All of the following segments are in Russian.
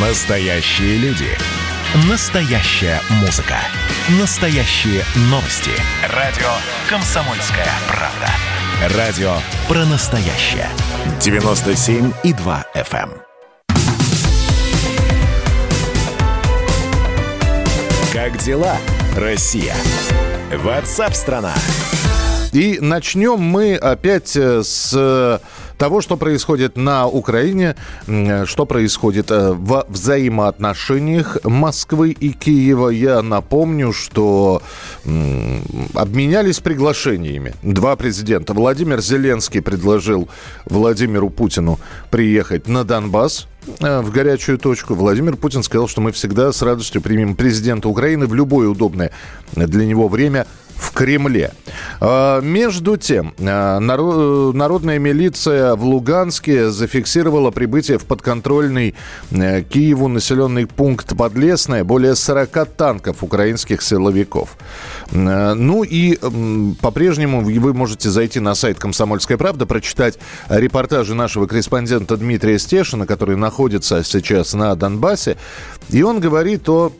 Настоящие люди. Настоящая музыка. Настоящие новости. Радио «Комсомольская правда». Радио про настоящее. 97,2 FM. эм. Как дела, Россия? Ватсап-страна! И начнем мы опять э, с того, что происходит на Украине, м, что происходит э, во взаимоотношениях Москвы и Киева. Я напомню, что обменялись приглашениями. Два президента. Владимир Зеленский предложил Владимиру Путину приехать на Донбасс э, в горячую точку. Владимир Путин сказал, что мы всегда с радостью примем президента Украины в любое удобное для него время в Кремле. А, Между тем, а, наро- народная милиция в Луганске зафиксировала прибытие в подконтрольный э, Киеву населенный пункт Подлесное более 40 танков украинских силовиков. Э, Ну и по-прежнему вы можете зайти на сайт «Комсомольская правда», прочитать репортажи нашего корреспондента Дмитрия Стешина, который находится сейчас на Донбассе. И он говорит о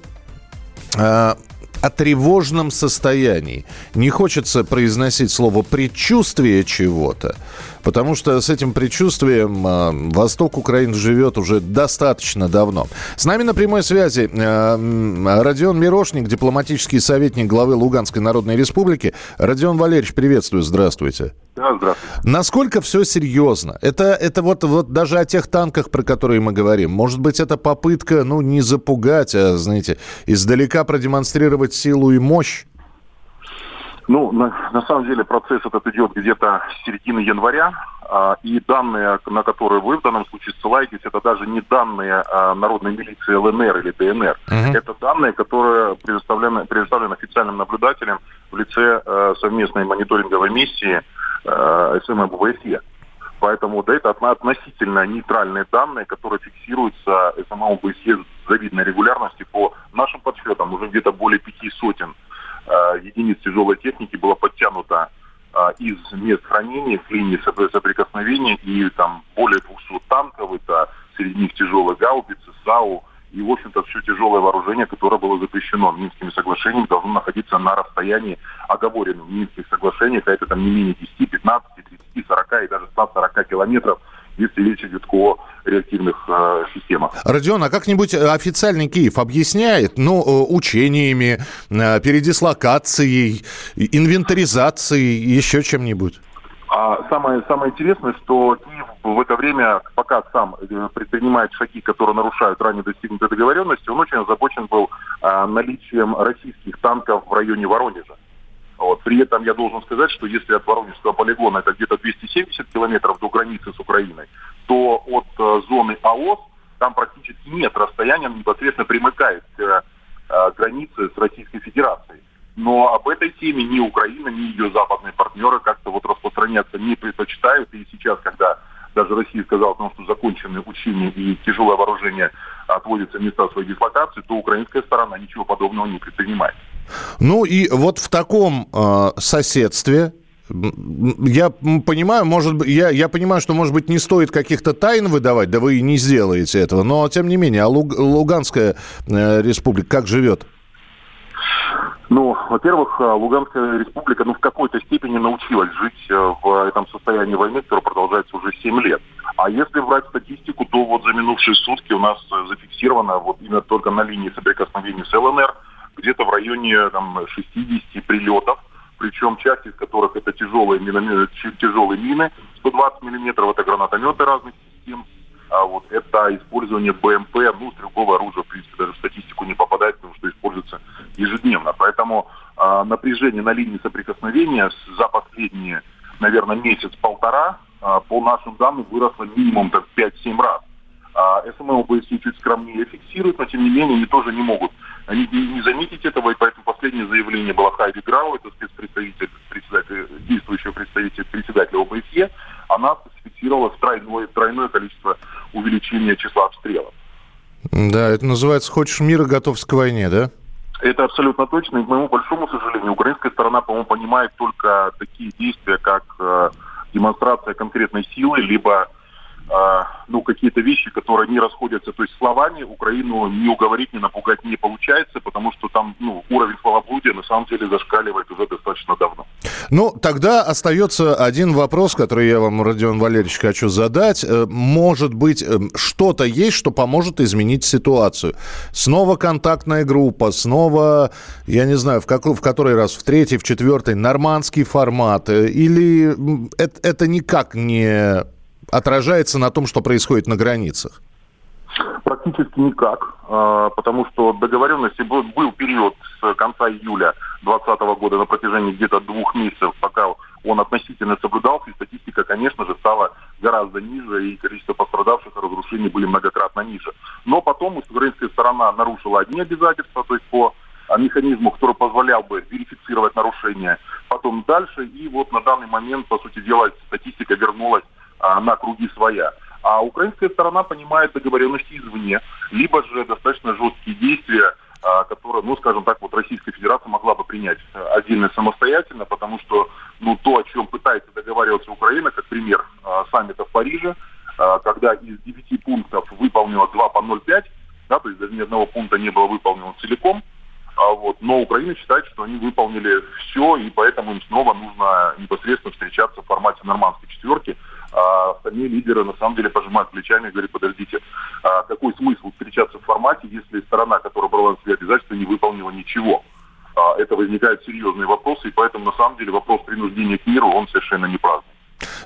э, о тревожном состоянии. Не хочется произносить слово предчувствие чего-то, потому что с этим предчувствием э, Восток Украины живет уже достаточно давно. С нами на прямой связи э, Родион Мирошник, дипломатический советник главы Луганской Народной Республики. Родион Валерьевич, приветствую, здравствуйте. Здравствуйте. Насколько все серьезно? Это, это вот, вот даже о тех танках, про которые мы говорим. Может быть, это попытка, ну, не запугать, а, знаете, издалека продемонстрировать силу и мощь? Ну, на, на самом деле процесс этот идет где-то с середины января, а, и данные, на которые вы в данном случае ссылаетесь, это даже не данные а, народной милиции ЛНР или ДНР. Мгм. Это данные, которые предоставлены, предоставлены официальным наблюдателем в лице э, совместной мониторинговой миссии э, СМБВСЕ. Поэтому да, это отно- относительно нейтральные данные, которые фиксируются СМБВСЕ с завидной регулярностью. По нашим подсчетам уже где-то более пяти сотен единиц тяжелой техники было подтянуто э, из мест хранения к линии сопр- соприкосновения и там более 200 танков, это среди них тяжелые гаубицы, САУ. И, в общем-то, все тяжелое вооружение, которое было запрещено Минскими соглашениями, должно находиться на расстоянии, оговоренном в Минских соглашениях, а это там не менее 10, 15, 30, 40 и даже 140 километров, если речь идет о реактивных э, системах. Родион, а как-нибудь э, официальный Киев объясняет, ну, э, учениями, э, передислокацией, инвентаризацией, еще чем-нибудь? А самое, самое интересное, что Киев в это время, пока сам предпринимает шаги, которые нарушают ранее достигнутые договоренности, он очень озабочен был а, наличием российских танков в районе Воронежа. Вот. При этом я должен сказать, что если от Воронежского полигона это где-то 270 километров до границы с Украиной, то от э, зоны АОС там практически нет расстояния, непосредственно примыкает к э, границе с Российской Федерацией. Но об этой теме ни Украина, ни ее западные партнеры как-то вот распространяться не предпочитают. И сейчас, когда даже Россия сказала о том, что закончены учения и тяжелое вооружение отводится в места своей дислокации, то украинская сторона ничего подобного не предпринимает. Ну и вот в таком э, соседстве я понимаю, может быть, я, я понимаю, что, может быть, не стоит каких-то тайн выдавать, да вы и не сделаете этого, но тем не менее, а Луг- Луганская э, республика как живет? Ну, во-первых, а, Луганская республика ну, в какой-то степени научилась жить э, в этом состоянии войны, которое продолжается уже 7 лет. А если брать статистику, то вот за минувшие сутки у нас э, зафиксировано вот именно только на линии соприкосновения с ЛНР где-то в районе там, 60 прилетов, причем часть из которых это тяжелые, минометы, тяжелые мины, 120 миллиметров, это гранатометы разных систем, а вот это использование БМП, ну, стрелковое оружие, в принципе, даже в статистику не попадает, потому что используется ежедневно. Поэтому а, напряжение на линии соприкосновения за последние, наверное, месяц-полтора, а, по нашим данным, выросло минимум так, 5-7 раз. А, СМЛ БСИ чуть скромнее фиксируют, но тем не менее они тоже не могут они не, заметить этого, и поэтому последнее заявление было Хайди Грау, это спецпредставитель, председатель, действующий представитель председателя ОБСЕ, она зафиксировала тройное, тройное количество увеличения числа обстрелов. Да, это называется «Хочешь мира, готовься к войне», да? Это абсолютно точно. И, к моему большому сожалению, украинская сторона, по-моему, понимает только такие действия, как э, демонстрация конкретной силы, либо ну, какие-то вещи, которые не расходятся. То есть словами Украину не уговорить, не напугать не получается, потому что там ну, уровень словоблудия на самом деле зашкаливает уже достаточно давно. Ну, тогда остается один вопрос, который я вам, Родион Валерьевич, хочу задать. Э, может быть, э, что-то есть, что поможет изменить ситуацию? Снова контактная группа, снова, я не знаю, в, как, в который раз, в третий, в четвертый, нормандский формат? Э, или это, это никак не отражается на том, что происходит на границах? Практически никак, а, потому что договоренности был, был период с конца июля 2020 года на протяжении где-то двух месяцев, пока он относительно соблюдался, и статистика, конечно же, стала гораздо ниже, и количество пострадавших и разрушений были многократно ниже. Но потом украинская сторона нарушила одни обязательства, то есть по механизму, который позволял бы верифицировать нарушения, потом дальше, и вот на данный момент, по сути дела, статистика вернулась а, на круги своя. А украинская сторона понимает договоренности извне, либо же достаточно жесткие действия, а, которые, ну, скажем так, вот Российская Федерация могла бы принять отдельно самостоятельно, потому что, ну, то, о чем пытается договариваться Украина, как пример а, саммита в Париже, а, когда из 9 пунктов выполнила 2 по 0,5, да, то есть даже ни одного пункта не было выполнено целиком, а вот, но Украина считает, что они выполнили все, и поэтому им снова нужно непосредственно встречаться в формате нормандской четверки, а остальные лидеры на самом деле пожимают плечами и говорят, подождите, а какой смысл встречаться в формате, если сторона, которая брала на себя обязательства, не выполнила ничего? А, это возникают серьезные вопросы, и поэтому на самом деле вопрос принуждения к миру, он совершенно не праздный.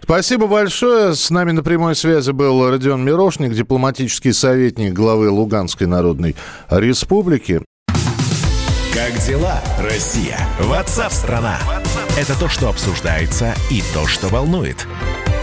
Спасибо большое. С нами на прямой связи был Родион Мирошник, дипломатический советник главы Луганской Народной Республики. Как дела, Россия? Ватсап-страна! Это то, что обсуждается и то, что волнует.